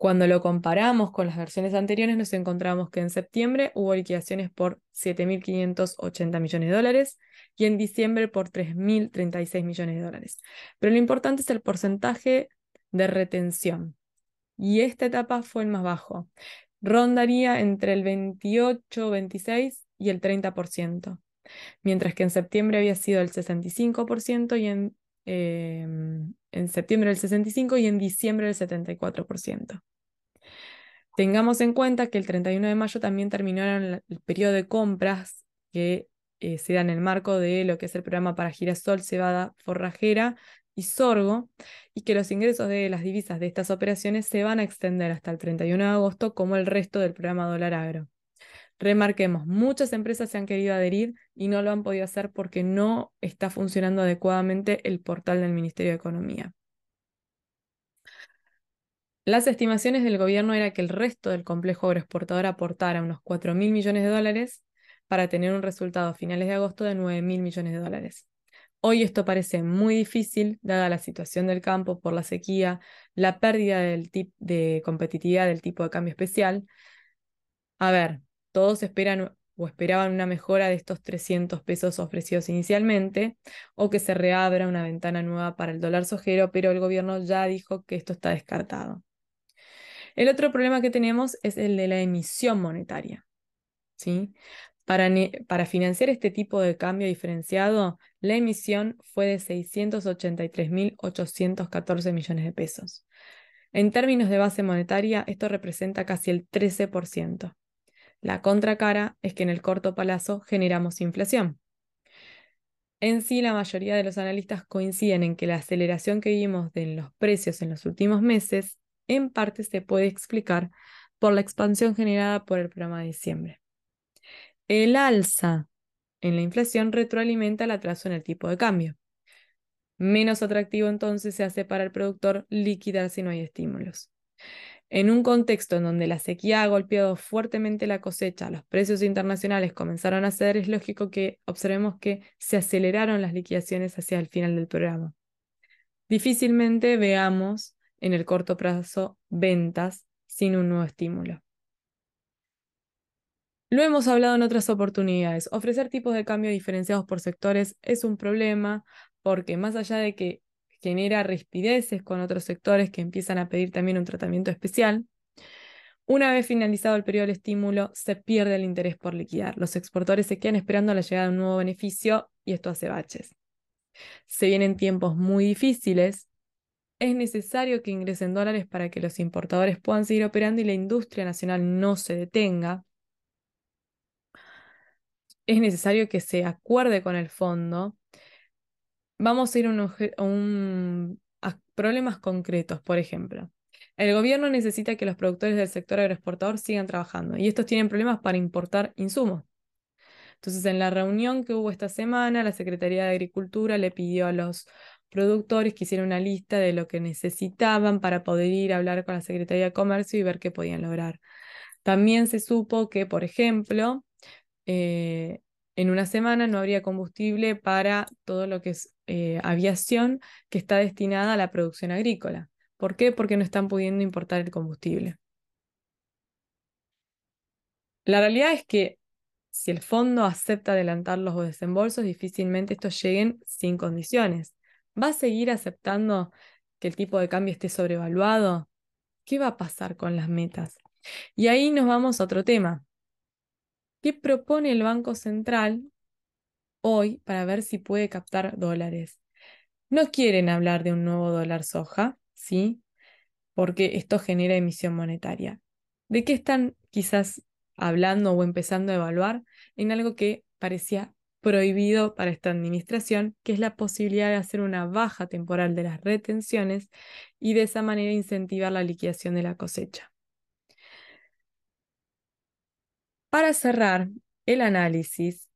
Cuando lo comparamos con las versiones anteriores, nos encontramos que en septiembre hubo liquidaciones por 7.580 millones de dólares y en diciembre por 3.036 millones de dólares. Pero lo importante es el porcentaje de retención. y esta etapa fue el más bajo. Rondaría entre el 28, 26 y el 30%, mientras que en septiembre había sido el 65% y en, em, en septiembre el 65% y en diciembre el 74%. Tengamos en cuenta que el 31 de mayo también terminaron el periodo de compras que eh, se da en el marco de lo que es el programa para girasol, cebada, forrajera y sorgo, y que los ingresos de las divisas de estas operaciones se van a extender hasta el 31 de agosto como el resto del programa dólar agro. Remarquemos, muchas empresas se han querido adherir y no lo han podido hacer porque no está funcionando adecuadamente el portal del Ministerio de Economía. Las estimaciones del gobierno era que el resto del complejo agroexportador aportara unos 4 mil millones de dólares para tener un resultado a finales de agosto de 9 mil millones de dólares. Hoy esto parece muy difícil, dada la situación del campo por la sequía, la pérdida del de competitividad del tipo de cambio especial. A ver, todos esperan o esperaban una mejora de estos 300 pesos ofrecidos inicialmente, o que se reabra una ventana nueva para el dólar sojero, pero el gobierno ya dijo que esto está descartado. El otro problema que tenemos es el de la emisión monetaria. ¿sí? Para, para, financiar este tipo de cambio diferenciado, la emisión fue de 683.814 millones de pesos. En términos de base monetaria, esto representa casi el 13%. La contracara es que en el corto plazo generamos inflación. En sí, la mayoría de los analistas coinciden en que la aceleración que vimos en los precios en los últimos meses en parte se puede explicar por la expansión generada por el programa de diciembre. El alza en la inflación retroalimenta el atraso en el tipo de cambio. Menos atractivo entonces se hace para el productor liquidar si no hay estímulos. En un contexto en donde la sequía ha golpeado fuertemente la cosecha, los precios internacionales comenzaron a ceder, es lógico que observemos que se aceleraron las liquidaciones hacia el final del programa. Difícilmente veamos en el corto plazo ventas sin un nuevo estímulo. Lo hemos hablado en otras oportunidades. Ofrecer tipos de cambio diferenciados por sectores es un problema porque más allá de que genera rispideces con otros sectores que empiezan a pedir también un tratamiento especial, una vez finalizado el periodo del estímulo, se pierde el interés por liquidar. Los exportadores se quedan esperando la llegada de un nuevo beneficio y esto hace baches. Se vienen tiempos muy difíciles es necesario que ingresen dólares para que los importadores puedan seguir operando y la industria nacional no se detenga. Es necesario que se acuerde con el fondo. Vamos a ir a, problemas concretos, por ejemplo. El gobierno necesita que los productores del sector agroexportador sigan trabajando y estos tienen problemas para importar insumos. Entonces, en la reunión que hubo esta semana, la Secretaría de Agricultura le pidió a los productores que hicieran una lista de lo que necesitaban para poder ir a hablar con la Secretaría de Comercio y ver qué podían lograr. También se supo que, por ejemplo, eh, en una semana no habría combustible para todo lo que es eh, aviación que está destinada a la producción agrícola. ¿Por qué? Porque no están pudiendo importar el combustible. La realidad es que si el fondo acepta adelantar los desembolsos, difícilmente estos lleguen sin condiciones. ¿Va a seguir aceptando que el tipo de cambio esté sobrevaluado? ¿Qué va a pasar con las metas? Y ahí nos vamos a otro tema. ¿Qué propone el Banco Central hoy para ver si puede captar dólares? No quieren hablar de un nuevo dólar soja, ¿sí? Porque esto genera emisión monetaria. ¿De qué están quizás hablando o empezando a evaluar? En algo que parecía prohibido para esta administración, que es la posibilidad de hacer una baja temporal de las retenciones y de esa manera incentivar la liquidación de la cosecha. Para cerrar el análisis,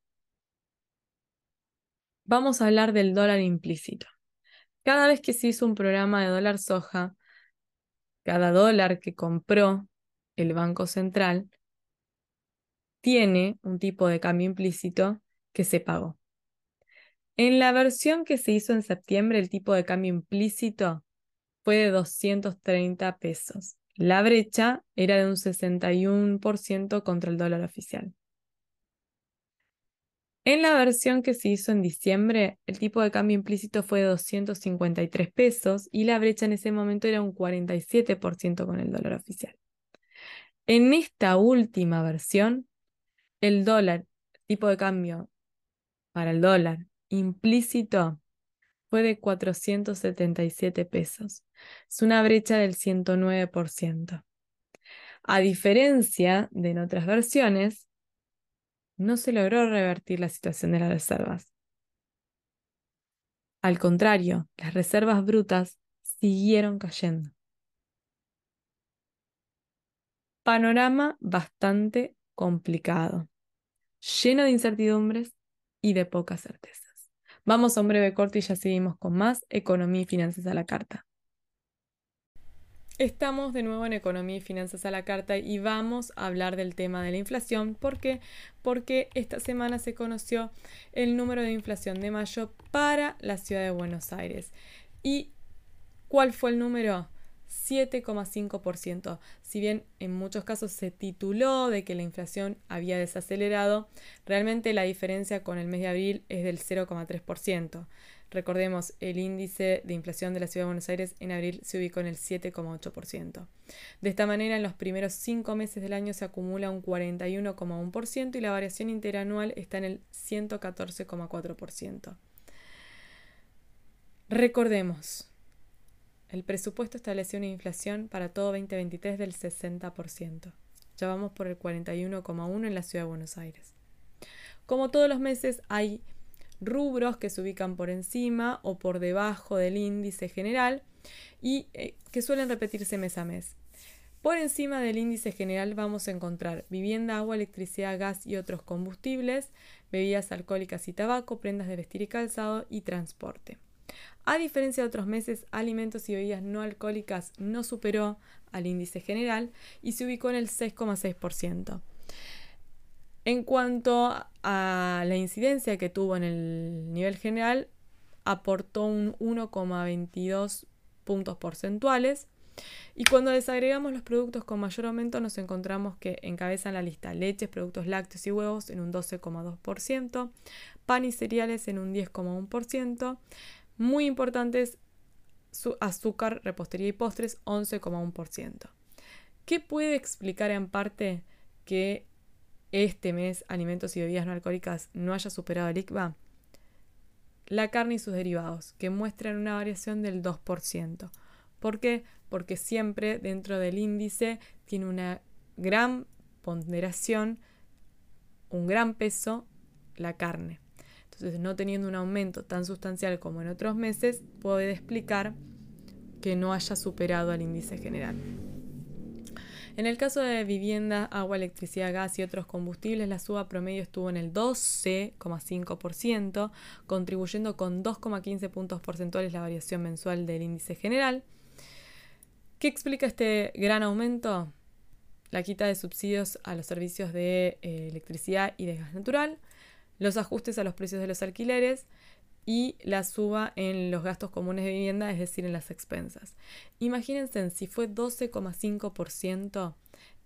vamos a hablar del dólar implícito. Cada vez que se hizo un programa de dólar soja, cada dólar que compró el Banco Central tiene un tipo de cambio implícito que se pagó. En la versión que se hizo en septiembre, el tipo de cambio implícito fue de 230 pesos. La brecha era de un 61% contra el dólar oficial. En la versión que se hizo en diciembre, el tipo de cambio implícito fue de 253 pesos y la brecha en ese momento era un 47% con el dólar oficial. En esta última versión, el dólar, tipo de cambio para el dólar implícito fue de 477 pesos. Es una brecha del 109%. A diferencia de en otras versiones, no se logró revertir la situación de las reservas. Al contrario, las reservas brutas siguieron cayendo. Panorama bastante complicado, lleno de incertidumbres y de pocas certezas. Vamos a un breve corte y ya seguimos con más economía y finanzas a la carta. Estamos de nuevo en Economía y Finanzas a la Carta y vamos a hablar del tema de la inflación. ¿Por qué? Porque esta semana se conoció el número de inflación de mayo para la ciudad de Buenos Aires. ¿Y cuál fue el número? 7,5%. Si bien en muchos casos se tituló de que la inflación había desacelerado, realmente la diferencia con el mes de abril es del 0,3%. Recordemos, el índice de inflación de la Ciudad de Buenos Aires en abril se ubicó en el 7,8%. De esta manera, en los primeros cinco meses del año se acumula un 41,1% y la variación interanual está en el 114,4%. Recordemos, el presupuesto estableció una inflación para todo 2023 del 60%. Ya vamos por el 41,1% en la Ciudad de Buenos Aires. Como todos los meses hay rubros que se ubican por encima o por debajo del índice general y eh, que suelen repetirse mes a mes. Por encima del índice general vamos a encontrar vivienda, agua, electricidad, gas y otros combustibles, bebidas alcohólicas y tabaco, prendas de vestir y calzado y transporte. A diferencia de otros meses, alimentos y bebidas no alcohólicas no superó al índice general y se ubicó en el 6,6%. En cuanto a la incidencia que tuvo en el nivel general, aportó un 1,22 puntos porcentuales. Y cuando desagregamos los productos con mayor aumento, nos encontramos que encabezan la lista leches, productos lácteos y huevos en un 12,2%, pan y cereales en un 10,1%, muy importantes azúcar, repostería y postres 11,1%. ¿Qué puede explicar en parte que este mes alimentos y bebidas no alcohólicas no haya superado el ICVA? La carne y sus derivados, que muestran una variación del 2%. ¿Por qué? Porque siempre dentro del índice tiene una gran ponderación, un gran peso la carne. Entonces, no teniendo un aumento tan sustancial como en otros meses, puede explicar que no haya superado al índice general. En el caso de vivienda, agua, electricidad, gas y otros combustibles, la suba promedio estuvo en el 12,5%, contribuyendo con 2,15 puntos porcentuales la variación mensual del índice general. ¿Qué explica este gran aumento? La quita de subsidios a los servicios de eh, electricidad y de gas natural, los ajustes a los precios de los alquileres, y la suba en los gastos comunes de vivienda, es decir, en las expensas. Imagínense si fue 12,5%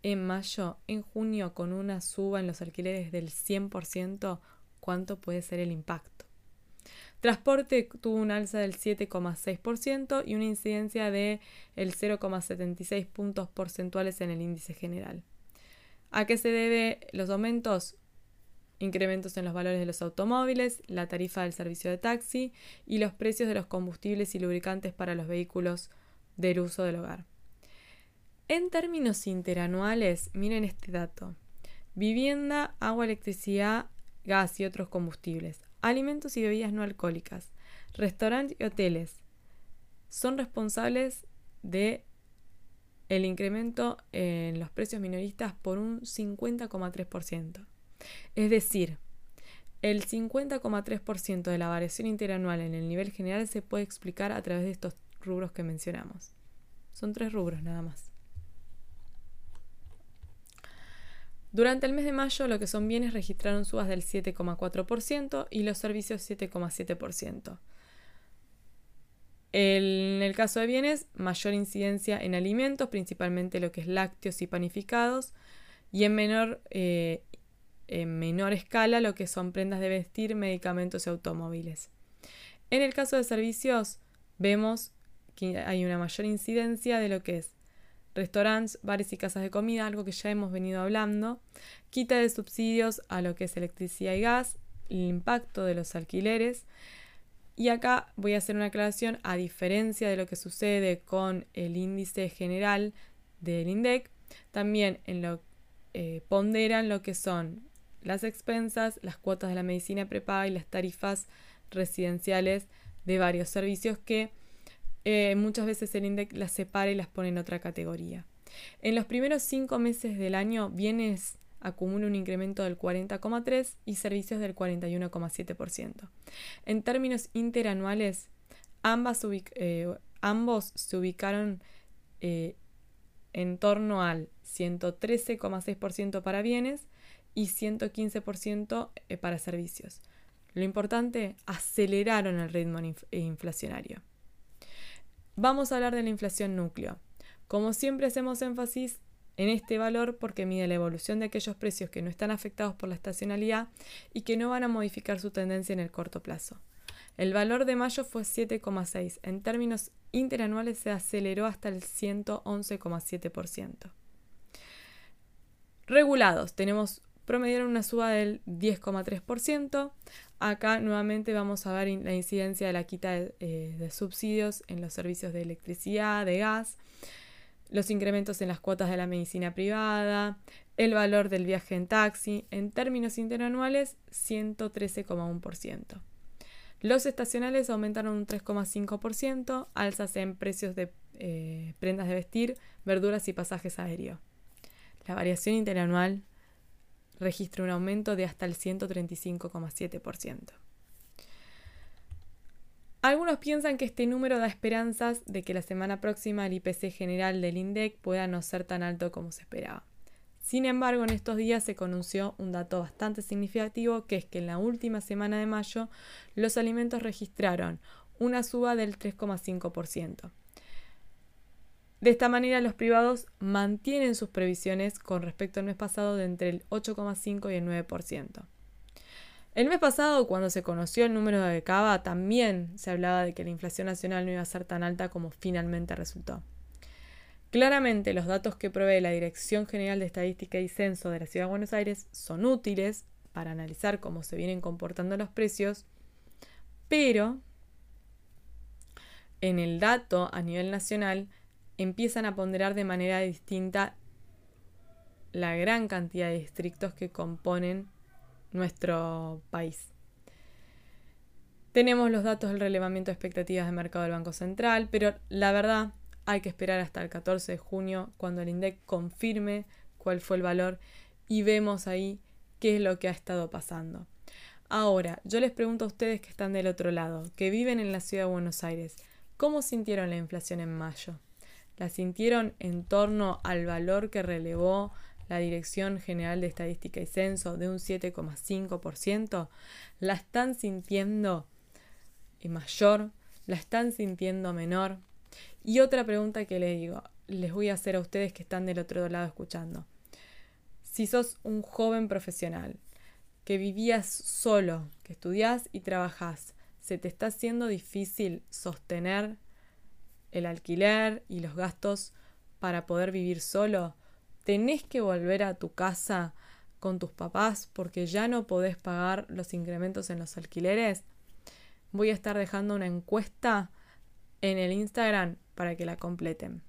en mayo, en junio con una suba en los alquileres del 100%, ¿cuánto puede ser el impacto? Transporte tuvo un alza del 7,6% y una incidencia de el 0,76 puntos porcentuales en el índice general. ¿A qué se debe los aumentos? Incrementos en los valores de los automóviles, la tarifa del servicio de taxi y los precios de los combustibles y lubricantes para los vehículos del uso del hogar. En términos interanuales, miren este dato. Vivienda, agua, electricidad, gas y otros combustibles, alimentos y bebidas no alcohólicas, restaurantes y hoteles son responsables de el incremento en los precios minoristas por un 50,3%. Es decir, el 50,3% de la variación interanual en el nivel general se puede explicar a través de estos rubros que mencionamos. Son tres rubros nada más. Durante el mes de mayo, lo que son bienes registraron subas del 7,4% y los servicios 7,7%. En el caso de bienes, mayor incidencia en alimentos, principalmente lo que es lácteos y panificados, y en menor eh, en menor escala lo que son prendas de vestir, medicamentos y automóviles. En el caso de servicios, vemos que hay una mayor incidencia de lo que es restaurantes, bares y casas de comida, algo que ya hemos venido hablando, quita de subsidios a lo que es electricidad y gas, el impacto de los alquileres. Y acá voy a hacer una aclaración, a diferencia de lo que sucede con el índice general del INDEC, también eh, ponderan lo que son las expensas, las cuotas de la medicina prepaga y las tarifas residenciales de varios servicios que eh, muchas veces el INDEC las separa y las pone en otra categoría. En los primeros cinco meses del año, bienes acumula un incremento del 40,3% y servicios del 41,7%. En términos interanuales, ambas eh, ambos se ubicaron eh, en torno al 113,6% para bienes y 115% para servicios. Lo importante, aceleraron el ritmo inflacionario. Vamos a hablar de la inflación núcleo. Como siempre hacemos énfasis en este valor porque mide la evolución de aquellos precios que no están afectados por la estacionalidad y que no van a modificar su tendencia en el corto plazo. El valor de mayo fue 7,6. En términos interanuales se aceleró hasta el 111,7%. Regulados. Tenemos promediaron una suba del 10,3%. Acá nuevamente vamos a ver la incidencia de la quita eh, de, subsidios en los servicios de electricidad, de gas, los incrementos en las cuotas de la medicina privada, el valor del viaje en taxi, en términos interanuales 113,1%. Los estacionales aumentaron un 3,5%, alzas en precios de eh, prendas de vestir, verduras y pasajes aéreos. La variación interanual registra un aumento de hasta el 135,7%. Algunos piensan que este número da esperanzas de que la semana próxima el IPC general del INDEC pueda no ser tan alto como se esperaba. Sin embargo, en estos días se conoció un dato bastante significativo, que es que en la última semana de mayo los alimentos registraron una suba del 3,5%. De esta manera, los privados mantienen sus previsiones con respecto al mes pasado de entre el 8,5 y el 9%. El mes pasado, cuando se conoció el número de Cava, también se hablaba de que la inflación nacional no iba a ser tan alta como finalmente resultó. Claramente, los datos que provee la Dirección General de Estadística y Censo de la Ciudad de Buenos Aires son útiles para analizar cómo se vienen comportando los precios, pero en el dato a nivel nacional empiezan a ponderar de manera distinta la gran cantidad de distritos que componen nuestro país. Tenemos los datos del relevamiento de expectativas de mercado del Banco Central, pero la verdad hay que esperar hasta el 14 de junio cuando el INDEC confirme cuál fue el valor y vemos ahí qué es lo que ha estado pasando. Ahora, yo les pregunto a ustedes que están del otro lado, que viven en la ciudad de Buenos Aires, ¿cómo sintieron la inflación en mayo? La sintieron en torno al valor que relevó la Dirección General de Estadística y Censo de un 7,5%, la están sintiendo mayor, la están sintiendo menor. Y otra pregunta que les digo, les voy a hacer a ustedes que están del otro lado escuchando. Si sos un joven profesional, que vivías solo, que estudias y trabajás, ¿se te está haciendo difícil sostener el alquiler y los gastos para poder vivir solo, tenés que volver a tu casa con tus papás porque ya no podés pagar los incrementos en los alquileres, voy a estar dejando una encuesta en el Instagram para que la completen.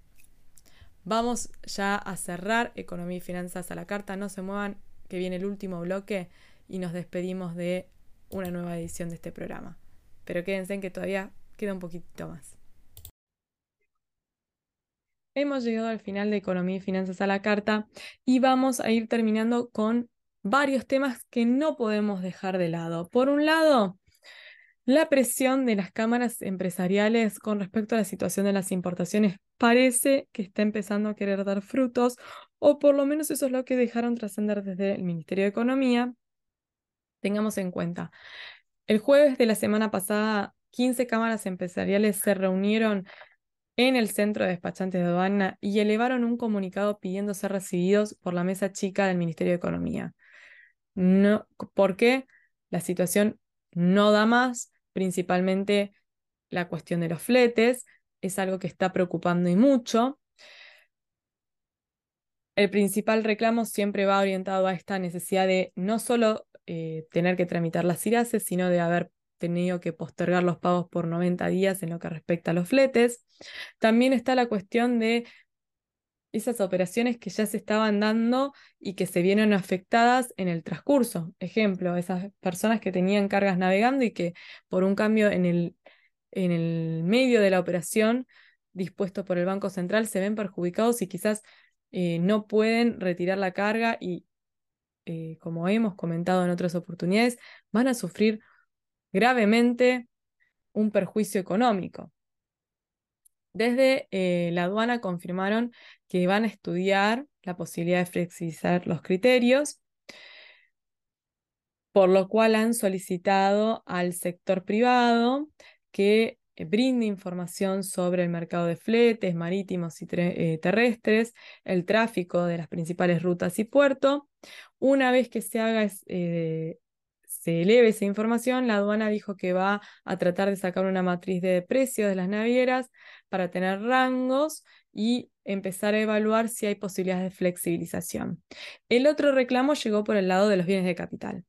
Vamos ya a cerrar Economía y Finanzas a la carta. No se muevan, que viene el último bloque y nos despedimos de una nueva edición de este programa. Pero quédense en que todavía queda un poquito más. Hemos llegado al final de Economía y Finanzas a la Carta y vamos a ir terminando con varios temas que no podemos dejar de lado. Por un lado, la presión de las cámaras empresariales con respecto a la situación de las importaciones parece que está empezando a querer dar frutos, o por lo menos eso es lo que dejaron trascender desde el Ministerio de Economía. Tengamos en cuenta, el jueves de la semana pasada, 15 cámaras empresariales se reunieron en el centro de despachantes de aduana y elevaron un comunicado pidiendo ser recibidos por la mesa chica del Ministerio de Economía. no, porque la situación no da más, principalmente la cuestión de los fletes, es algo que está preocupando y mucho. El principal reclamo siempre va orientado a esta necesidad de no solo eh, tener que tramitar las IRASES, sino de haber tenido que postergar los pagos por 90 días en lo que respecta a los fletes. También está la cuestión de esas operaciones que ya se estaban dando y que se vieron afectadas en el transcurso. Ejemplo, esas personas que tenían cargas navegando y que por un cambio en el, en el medio de la operación dispuesto por el Banco Central se ven perjudicados y quizás eh, no pueden retirar la carga y, eh, como hemos comentado en otras oportunidades, van a sufrir gravemente un perjuicio económico. Desde eh, la aduana confirmaron que van a estudiar la posibilidad de flexibilizar los criterios, por lo cual han solicitado al sector privado que eh, brinde información sobre el mercado de fletes marítimos y eh, terrestres, el tráfico de las principales rutas y puertos. Una vez que se haga se eleve esa información, la aduana dijo que va a tratar de sacar una matriz de precios de las navieras para tener rangos y empezar a evaluar si hay posibilidades de flexibilización. El otro reclamo llegó por el lado de los bienes de capital.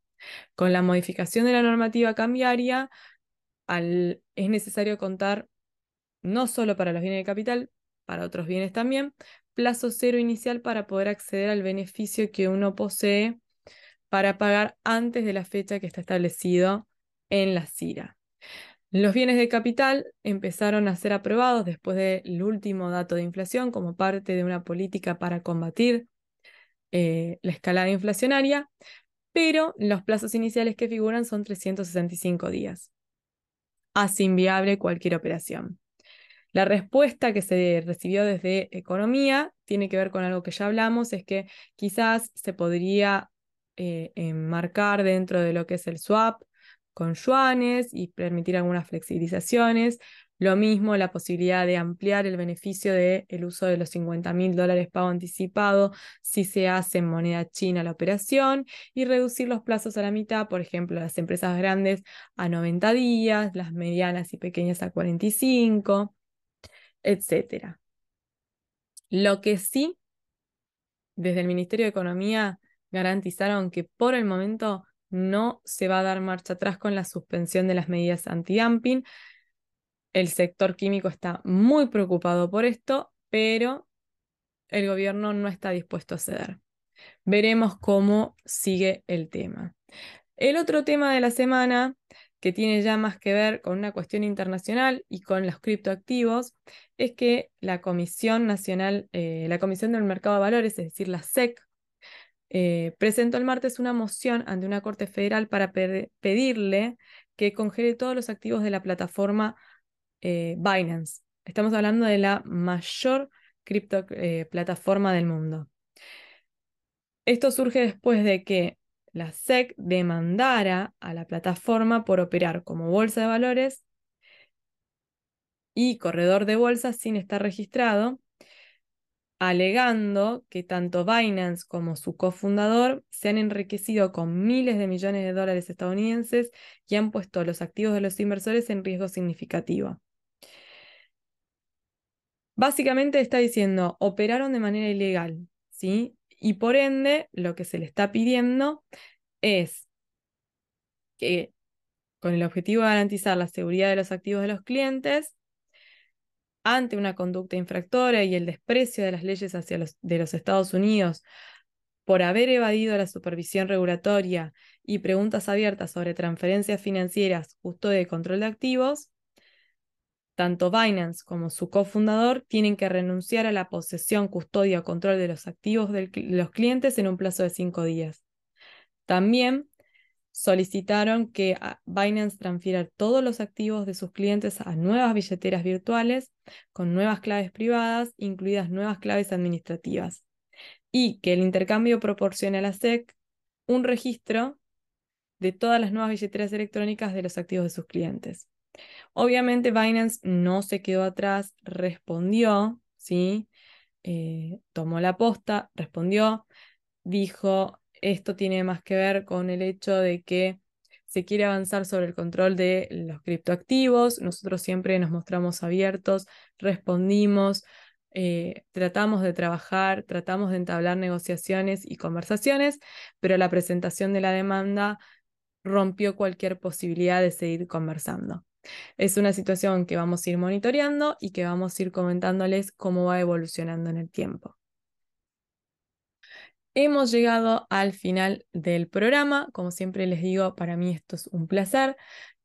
Con la modificación de la normativa cambiaria, es necesario contar no solo para los bienes de capital, para otros bienes también, plazo cero inicial para poder acceder al beneficio que uno posee para pagar antes de la fecha que está establecido en la CIRA. Los bienes de capital empezaron a ser aprobados después del último dato de inflación como parte de una política para combatir eh, la escalada inflacionaria, pero los plazos iniciales que figuran son 365 días. Hace inviable cualquier operación. La respuesta que se recibió desde Economía tiene que ver con algo que ya hablamos, es que quizás se podría eh, enmarcar dentro de lo que es el swap con yuanes y permitir algunas flexibilizaciones. Lo mismo la posibilidad de ampliar el beneficio del el uso de los 50 mil dólares pago anticipado si se hace en moneda china la operación y reducir los plazos a la mitad, por ejemplo, las empresas grandes a 90 días, las medianas y pequeñas a 45, etc. Lo que sí, desde el Ministerio de Economía garantizaron que por el momento no se va a dar marcha atrás con la suspensión de las medidas antidumping. El sector químico está muy preocupado por esto, pero el gobierno no está dispuesto a ceder. Veremos cómo sigue el tema. El otro tema de la semana, que tiene ya más que ver con una cuestión internacional y con los criptoactivos, es que la Comisión Nacional, eh, la Comisión del Mercado de Valores, es decir, la SEC, eh, presentó el martes una moción ante una corte federal para pedirle que congele todos los activos de la plataforma eh, Binance. Estamos hablando de la mayor cripto eh, plataforma del mundo. Esto surge después de que la SEC demandara a la plataforma por operar como bolsa de valores y corredor de bolsa sin estar registrado alegando que tanto Binance como su cofundador se han enriquecido con miles de millones de dólares estadounidenses y han puesto los activos de los inversores en riesgo significativo. Básicamente está diciendo, operaron de manera ilegal, ¿sí? Y por ende, lo que se le está pidiendo es que, con el objetivo de garantizar la seguridad de los activos de los clientes, ante una conducta infractora y el desprecio de las leyes hacia los, de los Estados Unidos por haber evadido la supervisión regulatoria y preguntas abiertas sobre transferencias financieras, custodia y control de activos, tanto Binance como su cofundador tienen que renunciar a la posesión, custodia o control de los activos de los clientes en un plazo de cinco días. También solicitaron que Binance transfiera todos los activos de sus clientes a nuevas billeteras virtuales con nuevas claves privadas, incluidas nuevas claves administrativas, y que el intercambio proporcione a la SEC un registro de todas las nuevas billeteras electrónicas de los activos de sus clientes. Obviamente Binance no se quedó atrás, respondió, ¿sí? Eh, tomó la posta, respondió, dijo esto tiene más que ver con el hecho de que se quiere avanzar sobre el control de los criptoactivos. Nosotros siempre nos mostramos abiertos, respondimos, eh, tratamos de trabajar, tratamos de entablar negociaciones y conversaciones, pero la presentación de la demanda rompió cualquier posibilidad de seguir conversando. Es una situación que vamos a ir monitoreando y que vamos a ir comentándoles cómo va evolucionando en el tiempo. Hemos llegado al final del programa. Como siempre les digo, para mí esto es un placer.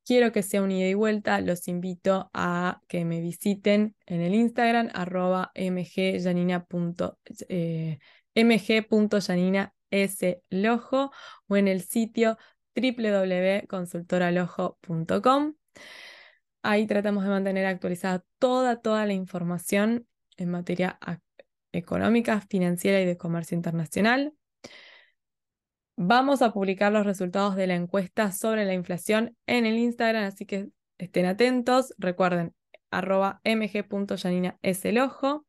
Quiero que sea un ida y vuelta. Los invito a que me visiten en el Instagram, arroba mg.yanina.slojo o en el sitio www.consultoralojo.com. Ahí tratamos de mantener actualizada toda, toda la información en materia económica, financiera y de comercio internacional. Vamos a publicar los resultados de la encuesta sobre la inflación en el Instagram, así que estén atentos. Recuerden, arroba mg.yaninaeselojo.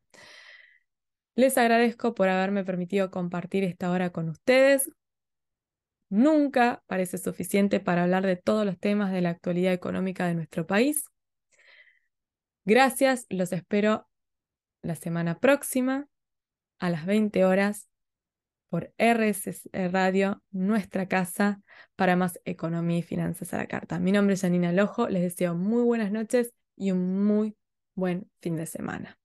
Les agradezco por haberme permitido compartir esta hora con ustedes. Nunca parece suficiente para hablar de todos los temas de la actualidad económica de nuestro país. Gracias, los espero la semana próxima a las 20 horas por RSS Radio, nuestra casa, para más economía y finanzas a la carta. Mi nombre es Janina Lojo, les deseo muy buenas noches y un muy buen fin de semana.